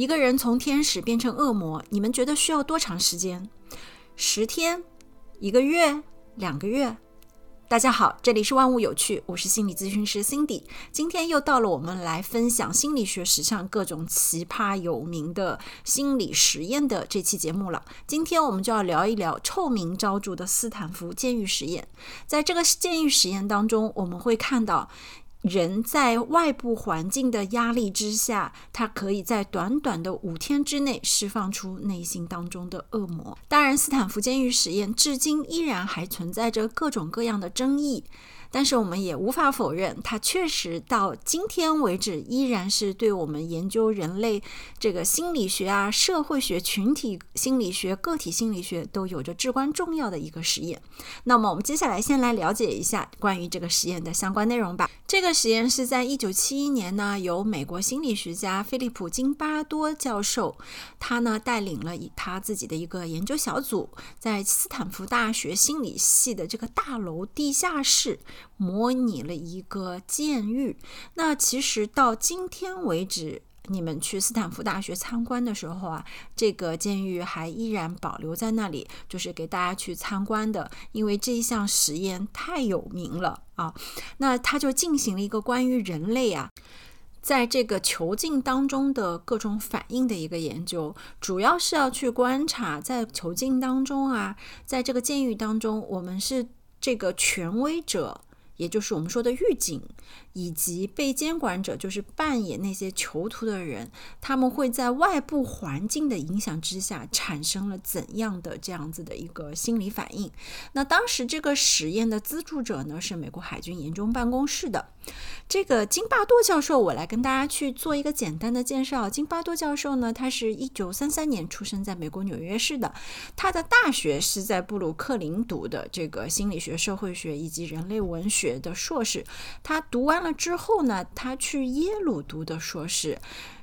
一个人从天使变成恶魔，你们觉得需要多长时间？十天？一个月？两个月？大家好，这里是万物有趣，我是心理咨询师 Cindy。今天又到了我们来分享心理学史上各种奇葩有名的心理实验的这期节目了。今天我们就要聊一聊臭名昭著的斯坦福监狱实验。在这个监狱实验当中，我们会看到。人在外部环境的压力之下，他可以在短短的五天之内释放出内心当中的恶魔。当然，斯坦福监狱实验至今依然还存在着各种各样的争议。但是我们也无法否认，它确实到今天为止依然是对我们研究人类这个心理学啊、社会学、群体心理学、个体心理学都有着至关重要的一个实验。那么我们接下来先来了解一下关于这个实验的相关内容吧。这个实验是在一九七一年呢，由美国心理学家菲利普金巴多教授，他呢带领了以他自己的一个研究小组，在斯坦福大学心理系的这个大楼地下室。模拟了一个监狱。那其实到今天为止，你们去斯坦福大学参观的时候啊，这个监狱还依然保留在那里，就是给大家去参观的。因为这一项实验太有名了啊，那他就进行了一个关于人类啊，在这个囚禁当中的各种反应的一个研究，主要是要去观察在囚禁当中啊，在这个监狱当中，我们是这个权威者。也就是我们说的狱警，以及被监管者，就是扮演那些囚徒的人，他们会在外部环境的影响之下，产生了怎样的这样子的一个心理反应？那当时这个实验的资助者呢，是美国海军研究办公室的。这个金巴多教授，我来跟大家去做一个简单的介绍。金巴多教授呢，他是一九三三年出生在美国纽约市的，他的大学是在布鲁克林读的这个心理学、社会学以及人类文学的硕士。他读完了之后呢，他去耶鲁读的硕士。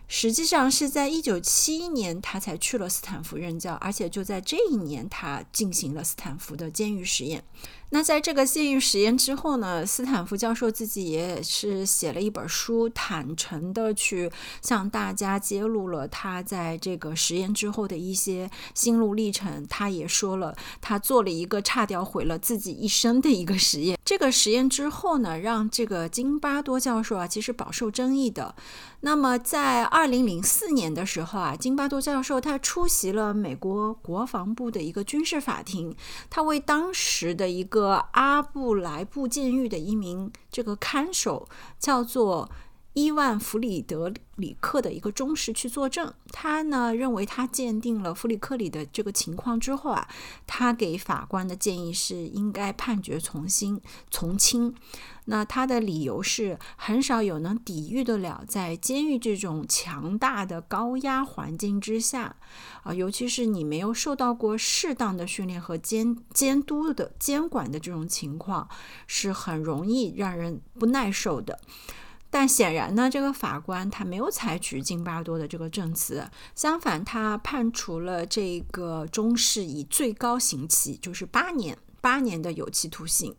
实际上是在一九七一年，他才去了斯坦福任教，而且就在这一年，他进行了斯坦福的监狱实验。那在这个监狱实验之后呢，斯坦福教授自己也是写了一本书，坦诚的去向大家揭露了他在这个实验之后的一些心路历程。他也说了，他做了一个差点毁了自己一生的一个实验。这个实验之后呢，让这个金巴多教授啊，其实饱受争议的。那么在二零零四年的时候啊，金巴多教授他出席了美国国防部的一个军事法庭，他为当时的一个。个阿布莱布监狱的一名这个看守叫做伊万弗里德里克的一个忠实去作证，他呢认为他鉴定了弗里克里的这个情况之后啊，他给法官的建议是应该判决从轻从轻。那他的理由是，很少有能抵御得了在监狱这种强大的高压环境之下，啊，尤其是你没有受到过适当的训练和监监督的监管的这种情况，是很容易让人不耐受的。但显然呢，这个法官他没有采取津巴多的这个证词，相反，他判处了这个中士以最高刑期，就是八年。八年的有期徒刑。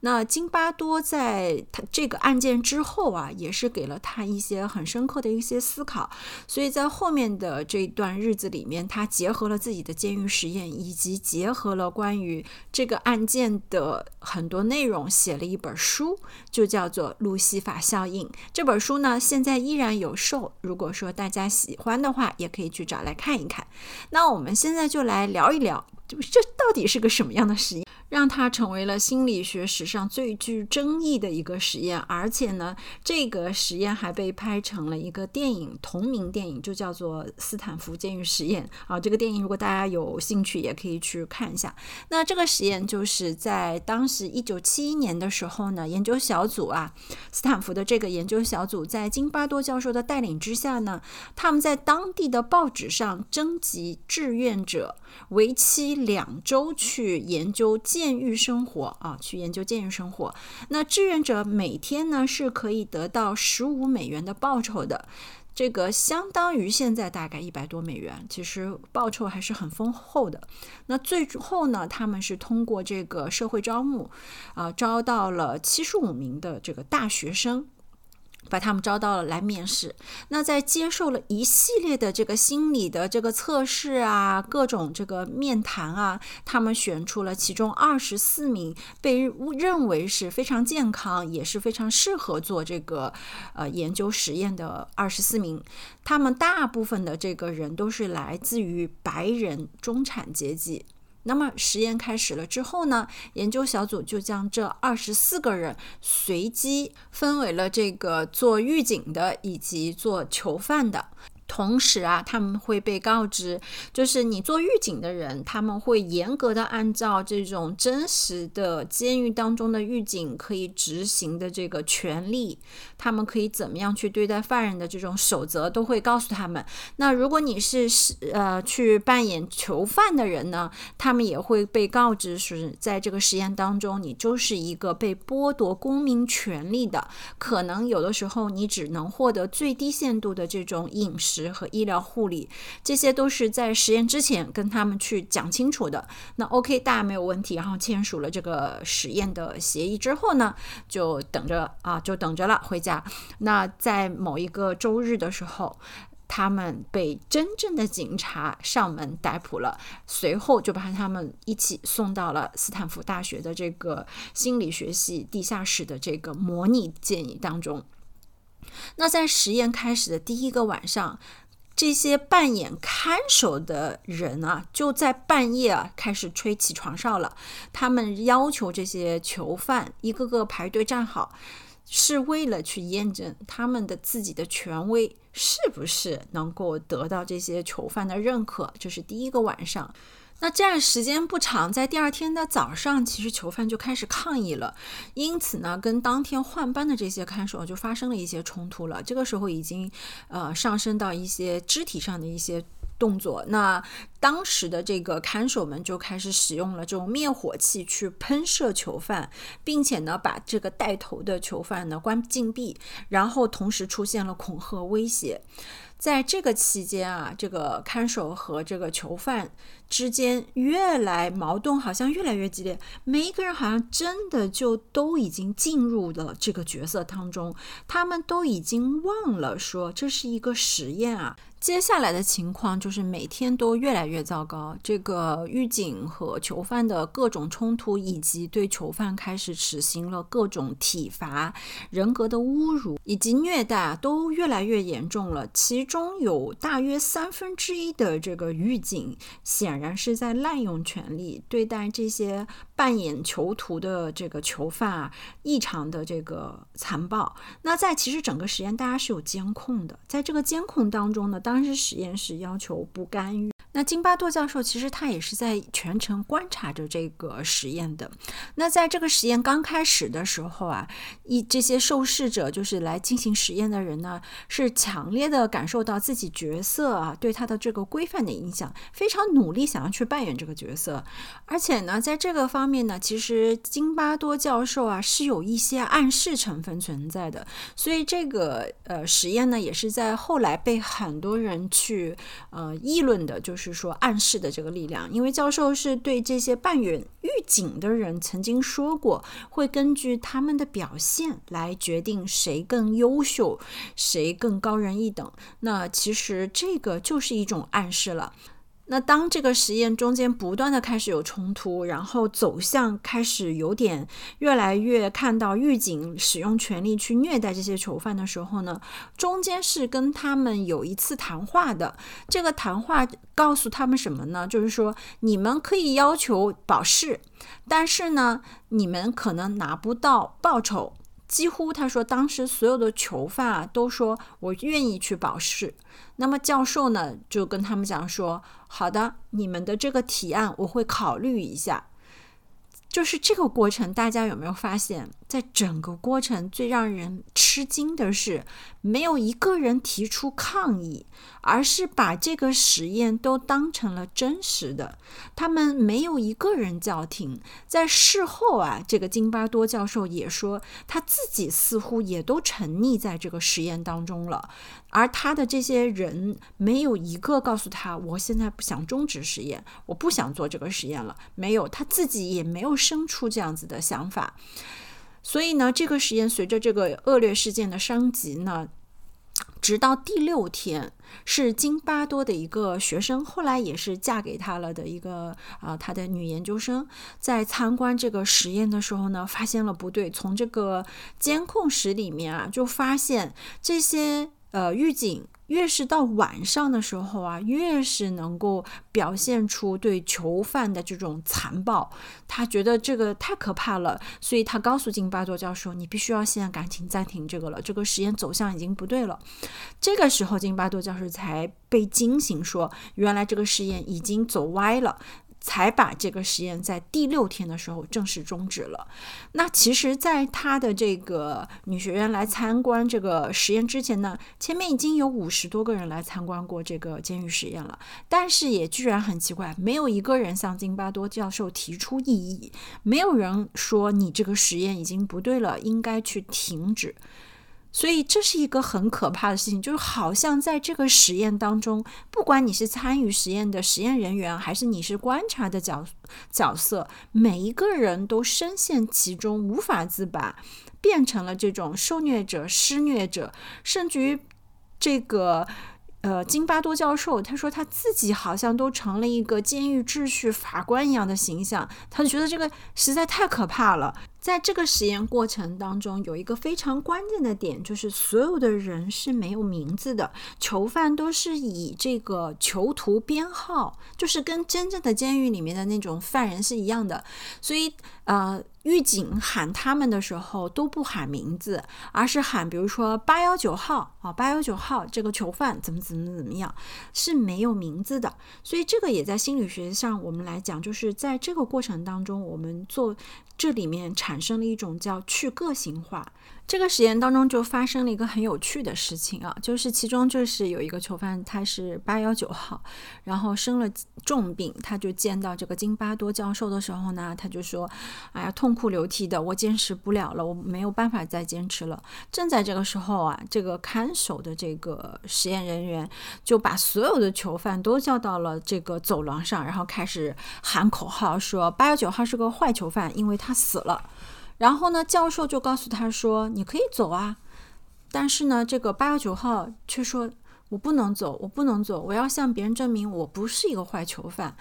那金巴多在他这个案件之后啊，也是给了他一些很深刻的一些思考。所以在后面的这段日子里面，他结合了自己的监狱实验，以及结合了关于这个案件的很多内容，写了一本书，就叫做《路西法效应》。这本书呢，现在依然有售。如果说大家喜欢的话，也可以去找来看一看。那我们现在就来聊一聊，这到底是个什么样的实验？让它成为了心理学史上最具争议的一个实验，而且呢，这个实验还被拍成了一个电影，同名电影就叫做《斯坦福监狱实验》啊。这个电影如果大家有兴趣，也可以去看一下。那这个实验就是在当时一九七一年的时候呢，研究小组啊，斯坦福的这个研究小组在金巴多教授的带领之下呢，他们在当地的报纸上征集志愿者，为期两周去研究。监狱生活啊，去研究监狱生活。那志愿者每天呢是可以得到十五美元的报酬的，这个相当于现在大概一百多美元，其实报酬还是很丰厚的。那最后呢，他们是通过这个社会招募啊，招到了七十五名的这个大学生。把他们招到了来面试。那在接受了一系列的这个心理的这个测试啊，各种这个面谈啊，他们选出了其中二十四名被认为是非常健康，也是非常适合做这个呃研究实验的二十四名。他们大部分的这个人都是来自于白人中产阶级。那么实验开始了之后呢，研究小组就将这二十四个人随机分为了这个做预警的以及做囚犯的。同时啊，他们会被告知，就是你做狱警的人，他们会严格的按照这种真实的监狱当中的狱警可以执行的这个权利，他们可以怎么样去对待犯人的这种守则，都会告诉他们。那如果你是是呃去扮演囚犯的人呢，他们也会被告知是在这个实验当中，你就是一个被剥夺公民权利的，可能有的时候你只能获得最低限度的这种饮食。和医疗护理，这些都是在实验之前跟他们去讲清楚的。那 OK，大家没有问题。然后签署了这个实验的协议之后呢，就等着啊，就等着了回家。那在某一个周日的时候，他们被真正的警察上门逮捕了，随后就把他们一起送到了斯坦福大学的这个心理学系地下室的这个模拟监狱当中。那在实验开始的第一个晚上，这些扮演看守的人啊，就在半夜啊开始吹起床哨了。他们要求这些囚犯一个个排队站好，是为了去验证他们的自己的权威是不是能够得到这些囚犯的认可。这是第一个晚上。那这样时间不长，在第二天的早上，其实囚犯就开始抗议了，因此呢，跟当天换班的这些看守就发生了一些冲突了。这个时候已经，呃，上升到一些肢体上的一些动作。那当时的这个看守们就开始使用了这种灭火器去喷射囚犯，并且呢，把这个带头的囚犯呢关禁闭，然后同时出现了恐吓威胁。在这个期间啊，这个看守和这个囚犯之间越来矛盾，好像越来越激烈。每一个人好像真的就都已经进入了这个角色当中，他们都已经忘了说这是一个实验啊。接下来的情况就是每天都越来越糟糕。这个狱警和囚犯的各种冲突，以及对囚犯开始实行了各种体罚、人格的侮辱以及虐待，都越来越严重了。其中有大约三分之一的这个狱警，显然是在滥用权力，对待这些扮演囚徒的这个囚犯啊，异常的这个残暴。那在其实整个实验，大家是有监控的，在这个监控当中呢。当时实验室要求不干预。那金巴多教授其实他也是在全程观察着这个实验的。那在这个实验刚开始的时候啊，一这些受试者就是来进行实验的人呢，是强烈的感受到自己角色啊对他的这个规范的影响，非常努力想要去扮演这个角色。而且呢，在这个方面呢，其实金巴多教授啊是有一些暗示成分存在的。所以这个呃实验呢，也是在后来被很多。人去呃议论的，就是说暗示的这个力量，因为教授是对这些扮演狱警的人曾经说过，会根据他们的表现来决定谁更优秀，谁更高人一等。那其实这个就是一种暗示了。那当这个实验中间不断的开始有冲突，然后走向开始有点越来越看到狱警使用权力去虐待这些囚犯的时候呢，中间是跟他们有一次谈话的。这个谈话告诉他们什么呢？就是说你们可以要求保释，但是呢，你们可能拿不到报酬。几乎他说，当时所有的囚犯啊都说我愿意去保释。那么教授呢就跟他们讲说：“好的，你们的这个提案我会考虑一下。”就是这个过程，大家有没有发现，在整个过程最让人吃惊的是，没有一个人提出抗议，而是把这个实验都当成了真实的。他们没有一个人叫停。在事后啊，这个金巴多教授也说，他自己似乎也都沉溺在这个实验当中了。而他的这些人没有一个告诉他，我现在不想终止实验，我不想做这个实验了。没有，他自己也没有生出这样子的想法。所以呢，这个实验随着这个恶劣事件的升级呢。直到第六天，是津巴多的一个学生，后来也是嫁给他了的一个啊，他的女研究生，在参观这个实验的时候呢，发现了不对，从这个监控室里面啊，就发现这些呃狱警。越是到晚上的时候啊，越是能够表现出对囚犯的这种残暴。他觉得这个太可怕了，所以他告诉金巴多教授：“你必须要现在赶紧暂停这个了，这个实验走向已经不对了。”这个时候，金巴多教授才被惊醒，说：“原来这个实验已经走歪了。”才把这个实验在第六天的时候正式终止了。那其实，在他的这个女学员来参观这个实验之前呢，前面已经有五十多个人来参观过这个监狱实验了，但是也居然很奇怪，没有一个人向金巴多教授提出异议，没有人说你这个实验已经不对了，应该去停止。所以这是一个很可怕的事情，就是好像在这个实验当中，不管你是参与实验的实验人员，还是你是观察的角角色，每一个人都深陷其中，无法自拔，变成了这种受虐者、施虐者，甚至于这个。呃，金巴多教授他说他自己好像都成了一个监狱秩序法官一样的形象，他就觉得这个实在太可怕了。在这个实验过程当中，有一个非常关键的点，就是所有的人是没有名字的，囚犯都是以这个囚徒编号，就是跟真正的监狱里面的那种犯人是一样的，所以呃。狱警喊他们的时候都不喊名字，而是喊，比如说八幺九号啊，八幺九号这个囚犯怎么怎么怎么样，是没有名字的。所以这个也在心理学上，我们来讲，就是在这个过程当中，我们做这里面产产生了一种叫去个性化。这个实验当中就发生了一个很有趣的事情啊，就是其中就是有一个囚犯，他是八幺九号，然后生了重病，他就见到这个金巴多教授的时候呢，他就说：“哎呀，痛哭流涕的，我坚持不了了，我没有办法再坚持了。”正在这个时候啊，这个看守的这个实验人员就把所有的囚犯都叫到了这个走廊上，然后开始喊口号，说八幺九号是个坏囚犯，因为他死了。然后呢，教授就告诉他说：“你可以走啊。”但是呢，这个八幺九号却说：“我不能走，我不能走，我要向别人证明我不是一个坏囚犯。”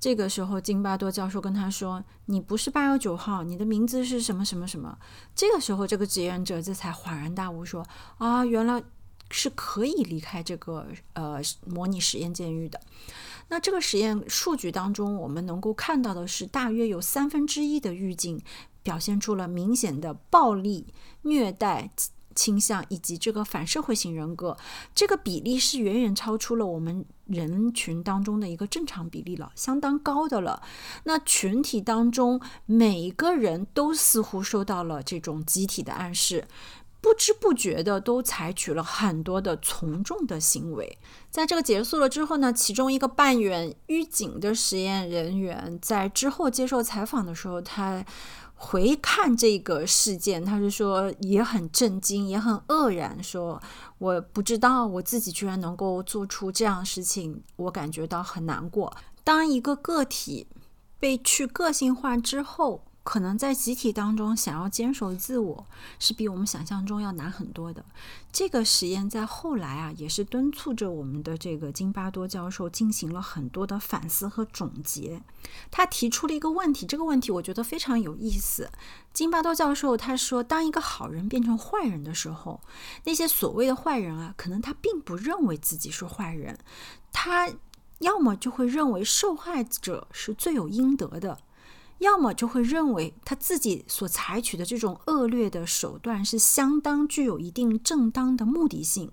这个时候，金巴多教授跟他说：“你不是八幺九号，你的名字是什么什么什么？”这个时候，这个志愿者这才恍然大悟，说：“啊，原来是可以离开这个呃模拟实验监狱的。”那这个实验数据当中，我们能够看到的是，大约有三分之一的狱警。表现出了明显的暴力、虐待倾向，以及这个反社会型人格，这个比例是远远超出了我们人群当中的一个正常比例了，相当高的了。那群体当中每一个人都似乎受到了这种集体的暗示，不知不觉的都采取了很多的从众的行为。在这个结束了之后呢，其中一个扮演狱警的实验人员在之后接受采访的时候，他。回看这个事件，他是说也很震惊，也很愕然，说我不知道我自己居然能够做出这样的事情，我感觉到很难过。当一个个体被去个性化之后。可能在集体当中想要坚守自我，是比我们想象中要难很多的。这个实验在后来啊，也是敦促着我们的这个金巴多教授进行了很多的反思和总结。他提出了一个问题，这个问题我觉得非常有意思。金巴多教授他说，当一个好人变成坏人的时候，那些所谓的坏人啊，可能他并不认为自己是坏人，他要么就会认为受害者是罪有应得的。要么就会认为他自己所采取的这种恶劣的手段是相当具有一定正当的目的性，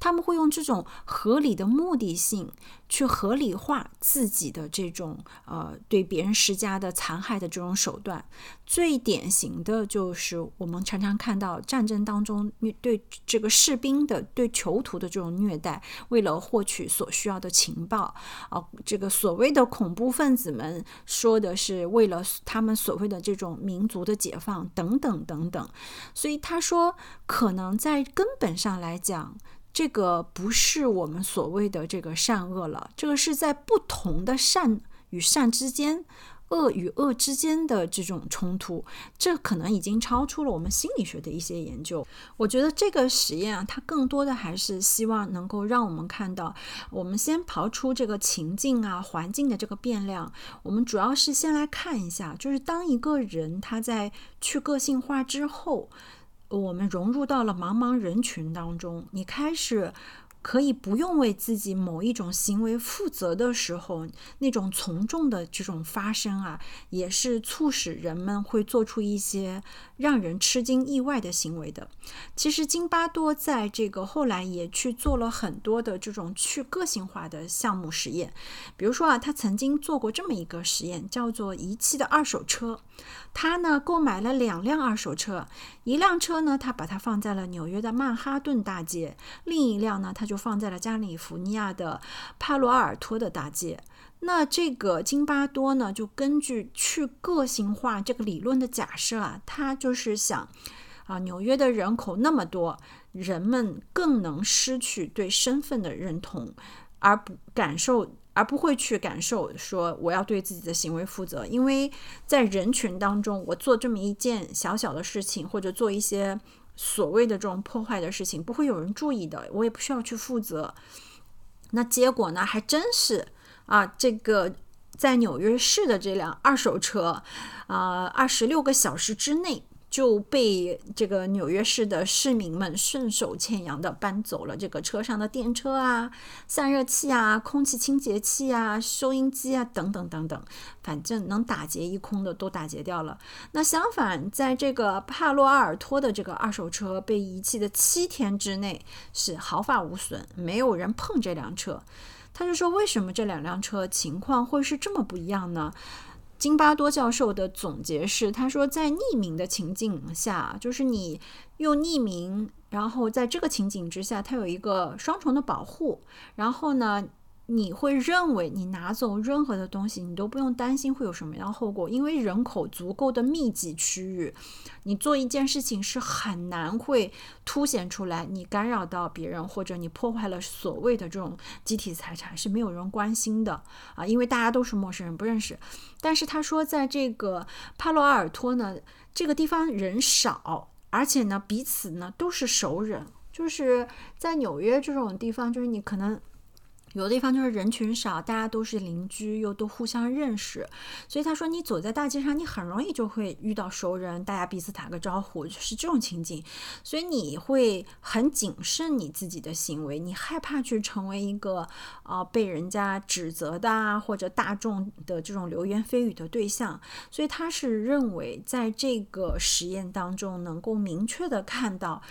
他们会用这种合理的目的性去合理化自己的这种呃对别人施加的残害的这种手段。最典型的就是我们常常看到战争当中对这个士兵的对囚徒的这种虐待，为了获取所需要的情报啊，这个所谓的恐怖分子们说的是为了。他们所谓的这种民族的解放等等等等，所以他说，可能在根本上来讲，这个不是我们所谓的这个善恶了，这个是在不同的善与善之间，恶与恶之间的这种冲突，这可能已经超出了我们心理学的一些研究。我觉得这个实验啊，它更多的还是希望能够让我们看到，我们先刨出这个情境啊、环境的这个变量，我们主要是先来看一下，就是当一个人他在去个性化之后，我们融入到了茫茫人群当中，你开始。可以不用为自己某一种行为负责的时候，那种从众的这种发生啊，也是促使人们会做出一些让人吃惊意外的行为的。其实津巴多在这个后来也去做了很多的这种去个性化的项目实验，比如说啊，他曾经做过这么一个实验，叫做遗弃的二手车。他呢购买了两辆二手车，一辆车呢他把它放在了纽约的曼哈顿大街，另一辆呢他就就放在了加利福尼亚的帕罗尔托的大街。那这个金巴多呢就根据去个性化这个理论的假设啊，他就是想啊纽约的人口那么多，人们更能失去对身份的认同，而不感受。而不会去感受说我要对自己的行为负责，因为在人群当中，我做这么一件小小的事情，或者做一些所谓的这种破坏的事情，不会有人注意的，我也不需要去负责。那结果呢，还真是啊，这个在纽约市的这辆二手车，啊，二十六个小时之内。就被这个纽约市的市民们顺手牵羊的搬走了，这个车上的电车啊、散热器啊、空气清洁器啊、收音机啊等等等等，反正能打劫一空的都打劫掉了。那相反，在这个帕洛阿尔托的这个二手车被遗弃的七天之内是毫发无损，没有人碰这辆车。他就说，为什么这两辆车情况会是这么不一样呢？金巴多教授的总结是，他说，在匿名的情境下，就是你用匿名，然后在这个情景之下，它有一个双重的保护，然后呢。你会认为你拿走任何的东西，你都不用担心会有什么样的后果，因为人口足够的密集区域，你做一件事情是很难会凸显出来，你干扰到别人或者你破坏了所谓的这种集体财产是没有人关心的啊，因为大家都是陌生人不认识。但是他说，在这个帕洛阿尔托呢，这个地方人少，而且呢彼此呢都是熟人，就是在纽约这种地方，就是你可能。有的地方就是人群少，大家都是邻居，又都互相认识，所以他说你走在大街上，你很容易就会遇到熟人，大家彼此打个招呼，就是这种情景，所以你会很谨慎你自己的行为，你害怕去成为一个啊被人家指责的啊或者大众的这种流言蜚语的对象，所以他是认为在这个实验当中能够明确的看到。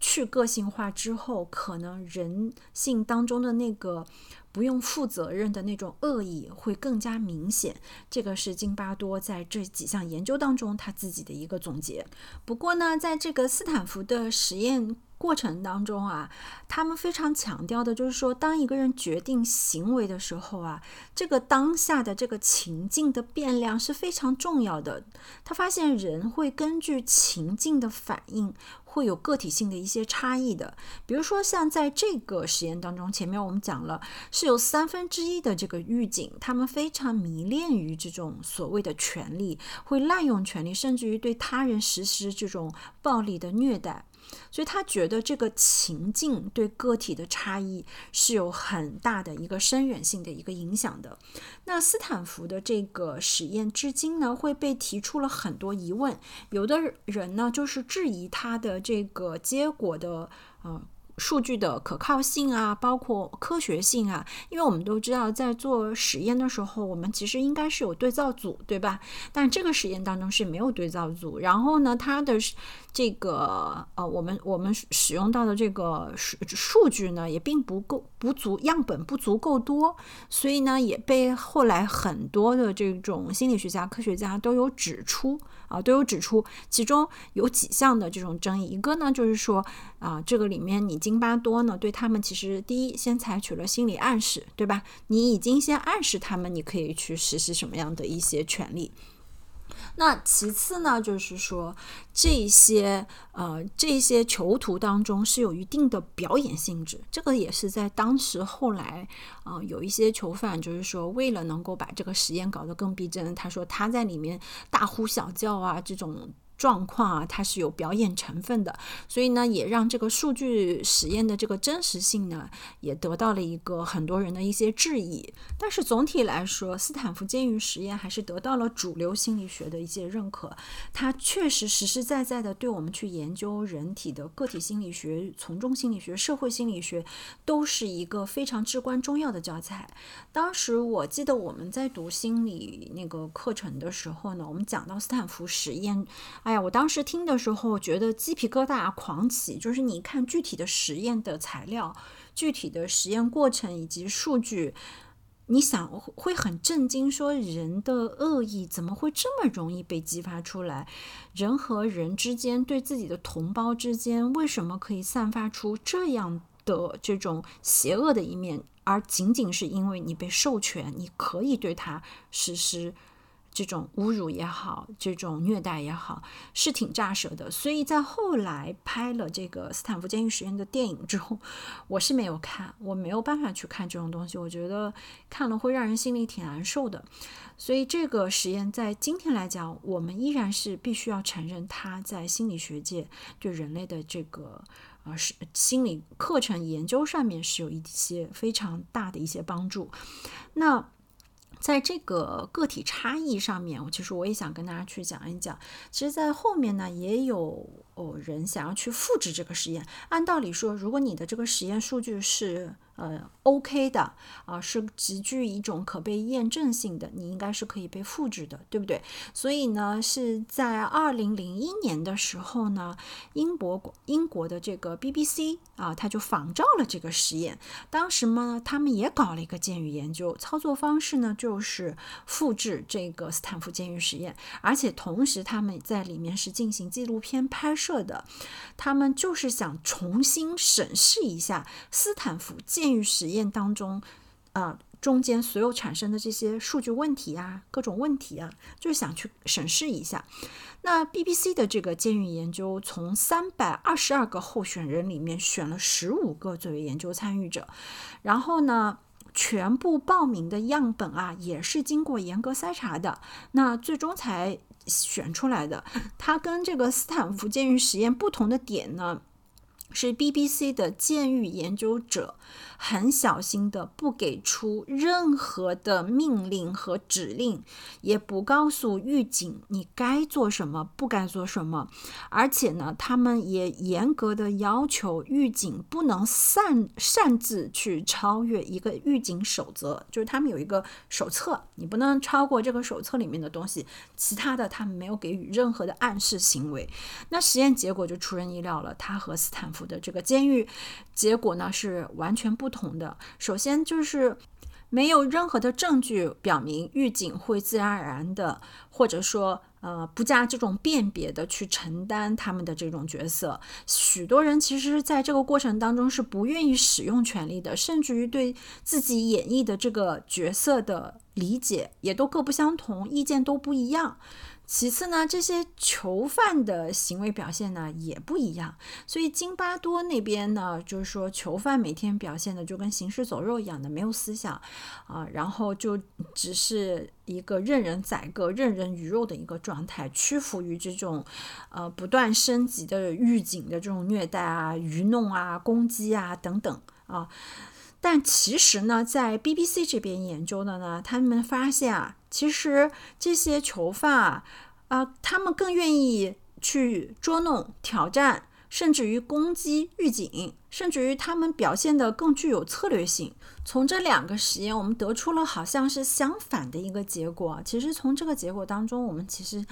去个性化之后，可能人性当中的那个不用负责任的那种恶意会更加明显。这个是金巴多在这几项研究当中他自己的一个总结。不过呢，在这个斯坦福的实验。过程当中啊，他们非常强调的就是说，当一个人决定行为的时候啊，这个当下的这个情境的变量是非常重要的。他发现人会根据情境的反应，会有个体性的一些差异的。比如说，像在这个实验当中，前面我们讲了，是有三分之一的这个狱警，他们非常迷恋于这种所谓的权利，会滥用权利，甚至于对他人实施这种暴力的虐待。所以他觉得这个情境对个体的差异是有很大的一个深远性的一个影响的。那斯坦福的这个实验至今呢会被提出了很多疑问，有的人呢就是质疑他的这个结果的呃数据的可靠性啊，包括科学性啊，因为我们都知道在做实验的时候，我们其实应该是有对照组，对吧？但这个实验当中是没有对照组，然后呢，它的。这个呃，我们我们使用到的这个数数据呢，也并不够不足，样本不足够多，所以呢，也被后来很多的这种心理学家、科学家都有指出啊，都有指出，其中有几项的这种争议。一个呢，就是说啊，这个里面你津巴多呢，对他们其实第一先采取了心理暗示，对吧？你已经先暗示他们，你可以去实施什么样的一些权利。那其次呢，就是说这些呃这些囚徒当中是有一定的表演性质，这个也是在当时后来啊有一些囚犯就是说为了能够把这个实验搞得更逼真，他说他在里面大呼小叫啊这种。状况啊，它是有表演成分的，所以呢，也让这个数据实验的这个真实性呢，也得到了一个很多人的一些质疑。但是总体来说，斯坦福监狱实验还是得到了主流心理学的一些认可。它确实实实在在的对我们去研究人体的个体心理学、从众心理学、社会心理学，都是一个非常至关重要的教材。当时我记得我们在读心理那个课程的时候呢，我们讲到斯坦福实验。哎呀，我当时听的时候觉得鸡皮疙瘩狂起，就是你看具体的实验的材料、具体的实验过程以及数据，你想会很震惊，说人的恶意怎么会这么容易被激发出来？人和人之间对自己的同胞之间，为什么可以散发出这样的这种邪恶的一面？而仅仅是因为你被授权，你可以对他实施。这种侮辱也好，这种虐待也好，是挺炸舌的。所以在后来拍了这个斯坦福监狱实验的电影之后，我是没有看，我没有办法去看这种东西。我觉得看了会让人心里挺难受的。所以这个实验在今天来讲，我们依然是必须要承认它在心理学界对人类的这个呃是心理课程研究上面是有一些非常大的一些帮助。那。在这个个体差异上面，我其实我也想跟大家去讲一讲。其实，在后面呢，也有哦人想要去复制这个实验。按道理说，如果你的这个实验数据是呃，OK 的啊，是极具一种可被验证性的，你应该是可以被复制的，对不对？所以呢，是在二零零一年的时候呢，英国英国的这个 BBC 啊，他就仿照了这个实验。当时呢，他们也搞了一个监狱研究，操作方式呢就是复制这个斯坦福监狱实验，而且同时他们在里面是进行纪录片拍摄的，他们就是想重新审视一下斯坦福监。监狱实验当中，呃，中间所有产生的这些数据问题啊，各种问题啊，就是想去审视一下。那 BBC 的这个监狱研究，从三百二十二个候选人里面选了十五个作为研究参与者，然后呢，全部报名的样本啊，也是经过严格筛查的，那最终才选出来的。它跟这个斯坦福监狱实验不同的点呢？是 BBC 的监狱研究者很小心的不给出任何的命令和指令，也不告诉狱警你该做什么，不该做什么。而且呢，他们也严格的要求狱警不能擅擅自去超越一个狱警守则，就是他们有一个手册，你不能超过这个手册里面的东西。其他的，他们没有给予任何的暗示行为。那实验结果就出人意料了，他和斯坦福府。的这个监狱结果呢是完全不同的。首先就是没有任何的证据表明狱警会自然而然的，或者说呃不加这种辨别的去承担他们的这种角色。许多人其实在这个过程当中是不愿意使用权力的，甚至于对自己演绎的这个角色的理解也都各不相同，意见都不一样。其次呢，这些囚犯的行为表现呢也不一样，所以津巴多那边呢，就是说囚犯每天表现的就跟行尸走肉一样的，没有思想啊，然后就只是一个任人宰割、任人鱼肉的一个状态，屈服于这种呃不断升级的狱警的这种虐待啊、愚弄啊、攻击啊等等啊。但其实呢，在 BBC 这边研究的呢，他们发现啊。其实这些囚犯啊，啊，他们更愿意去捉弄、挑战，甚至于攻击狱警，甚至于他们表现得更具有策略性。从这两个实验，我们得出了好像是相反的一个结果。其实从这个结果当中，我们其实。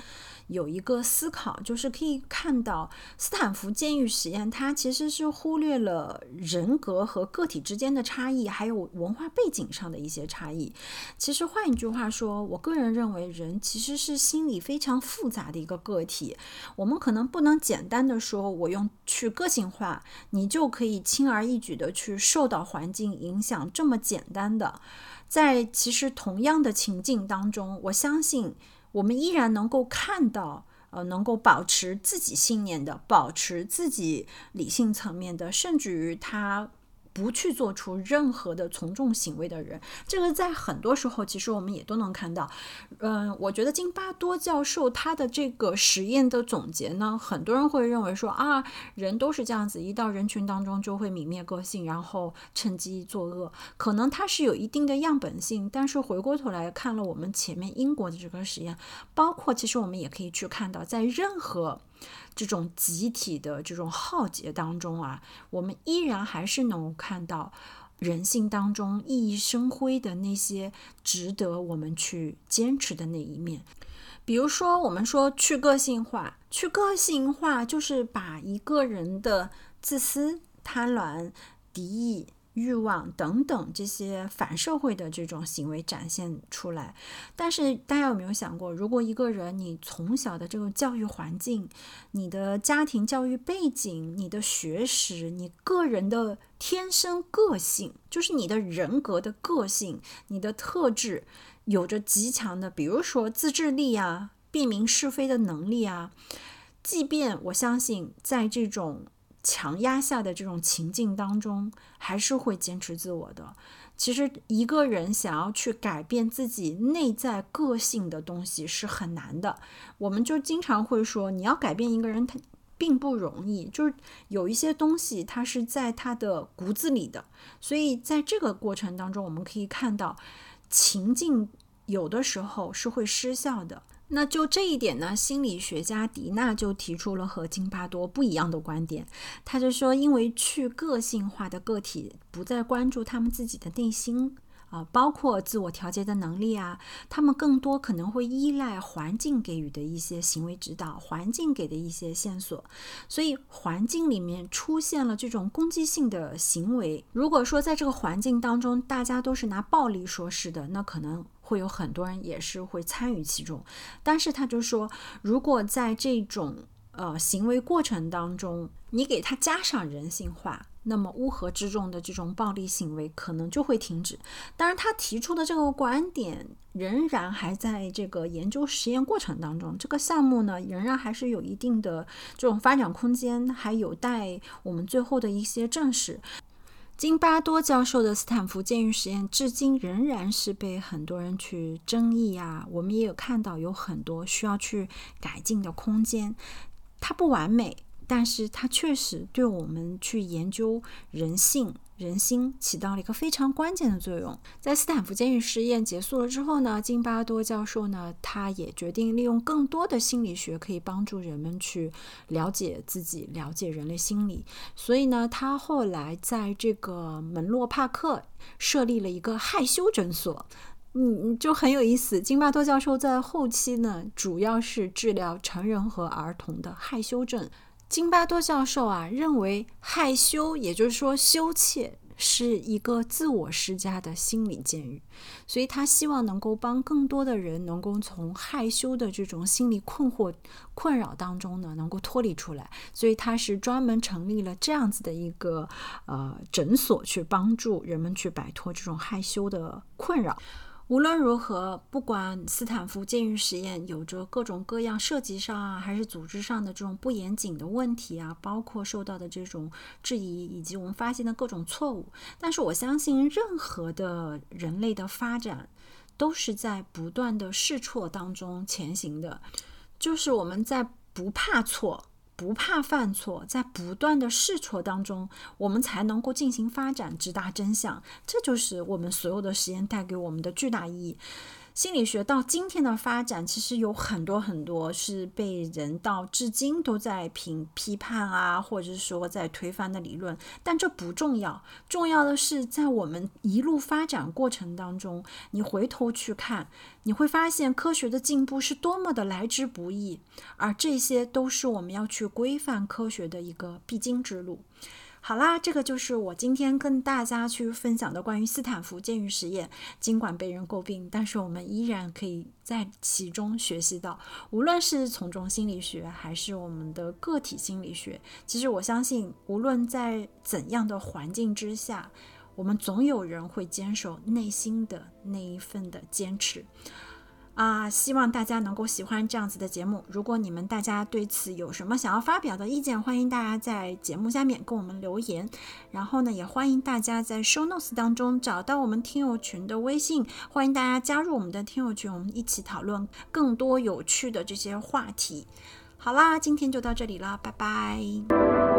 有一个思考，就是可以看到斯坦福监狱实验，它其实是忽略了人格和个体之间的差异，还有文化背景上的一些差异。其实换一句话说，我个人认为，人其实是心理非常复杂的一个个体。我们可能不能简单的说，我用去个性化，你就可以轻而易举的去受到环境影响这么简单的。在其实同样的情境当中，我相信。我们依然能够看到，呃，能够保持自己信念的，保持自己理性层面的，甚至于他。不去做出任何的从众行为的人，这个在很多时候其实我们也都能看到。嗯，我觉得金巴多教授他的这个实验的总结呢，很多人会认为说啊，人都是这样子，一到人群当中就会泯灭个性，然后趁机作恶。可能他是有一定的样本性，但是回过头来看了我们前面英国的这个实验，包括其实我们也可以去看到，在任何。这种集体的这种浩劫当中啊，我们依然还是能够看到人性当中熠熠生辉的那些值得我们去坚持的那一面。比如说，我们说去个性化，去个性化就是把一个人的自私、贪婪、敌意。欲望等等这些反社会的这种行为展现出来，但是大家有没有想过，如果一个人你从小的这个教育环境、你的家庭教育背景、你的学识、你个人的天生个性，就是你的人格的个性、你的特质，有着极强的，比如说自制力啊、辨明是非的能力啊，即便我相信在这种。强压下的这种情境当中，还是会坚持自我的。其实一个人想要去改变自己内在个性的东西是很难的。我们就经常会说，你要改变一个人，他并不容易。就是有一些东西，它是在他的骨子里的。所以在这个过程当中，我们可以看到，情境有的时候是会失效的。那就这一点呢，心理学家迪娜就提出了和金巴多不一样的观点。他就说，因为去个性化的个体不再关注他们自己的内心啊，包括自我调节的能力啊，他们更多可能会依赖环境给予的一些行为指导，环境给的一些线索。所以环境里面出现了这种攻击性的行为，如果说在这个环境当中大家都是拿暴力说事的，那可能。会有很多人也是会参与其中，但是他就说，如果在这种呃行为过程当中，你给他加上人性化，那么乌合之众的这种暴力行为可能就会停止。当然，他提出的这个观点仍然还在这个研究实验过程当中，这个项目呢仍然还是有一定的这种发展空间，还有待我们最后的一些证实。金巴多教授的斯坦福监狱实验，至今仍然是被很多人去争议啊。我们也有看到有很多需要去改进的空间，它不完美。但是它确实对我们去研究人性、人心起到了一个非常关键的作用。在斯坦福监狱实验结束了之后呢，金巴多教授呢，他也决定利用更多的心理学，可以帮助人们去了解自己、了解人类心理。所以呢，他后来在这个门洛帕克设立了一个害羞诊所，嗯，就很有意思。金巴多教授在后期呢，主要是治疗成人和儿童的害羞症。金巴多教授啊，认为害羞，也就是说羞怯，是一个自我施加的心理监狱，所以他希望能够帮更多的人能够从害羞的这种心理困惑、困扰当中呢，能够脱离出来，所以他是专门成立了这样子的一个呃诊所，去帮助人们去摆脱这种害羞的困扰。无论如何，不管斯坦福监狱实验有着各种各样设计上啊，还是组织上的这种不严谨的问题啊，包括受到的这种质疑，以及我们发现的各种错误，但是我相信，任何的人类的发展都是在不断的试错当中前行的，就是我们在不怕错。不怕犯错，在不断的试错当中，我们才能够进行发展，直达真相。这就是我们所有的实验带给我们的巨大意义。心理学到今天的发展，其实有很多很多是被人到至今都在评批判啊，或者是说在推翻的理论。但这不重要，重要的是在我们一路发展过程当中，你回头去看，你会发现科学的进步是多么的来之不易，而这些都是我们要去规范科学的一个必经之路。好啦，这个就是我今天跟大家去分享的关于斯坦福监狱实验。尽管被人诟病，但是我们依然可以在其中学习到，无论是从众心理学还是我们的个体心理学，其实我相信，无论在怎样的环境之下，我们总有人会坚守内心的那一份的坚持。啊，希望大家能够喜欢这样子的节目。如果你们大家对此有什么想要发表的意见，欢迎大家在节目下面跟我们留言。然后呢，也欢迎大家在 Show Notes 当中找到我们听友群的微信，欢迎大家加入我们的听友群，我们一起讨论更多有趣的这些话题。好啦，今天就到这里了，拜拜。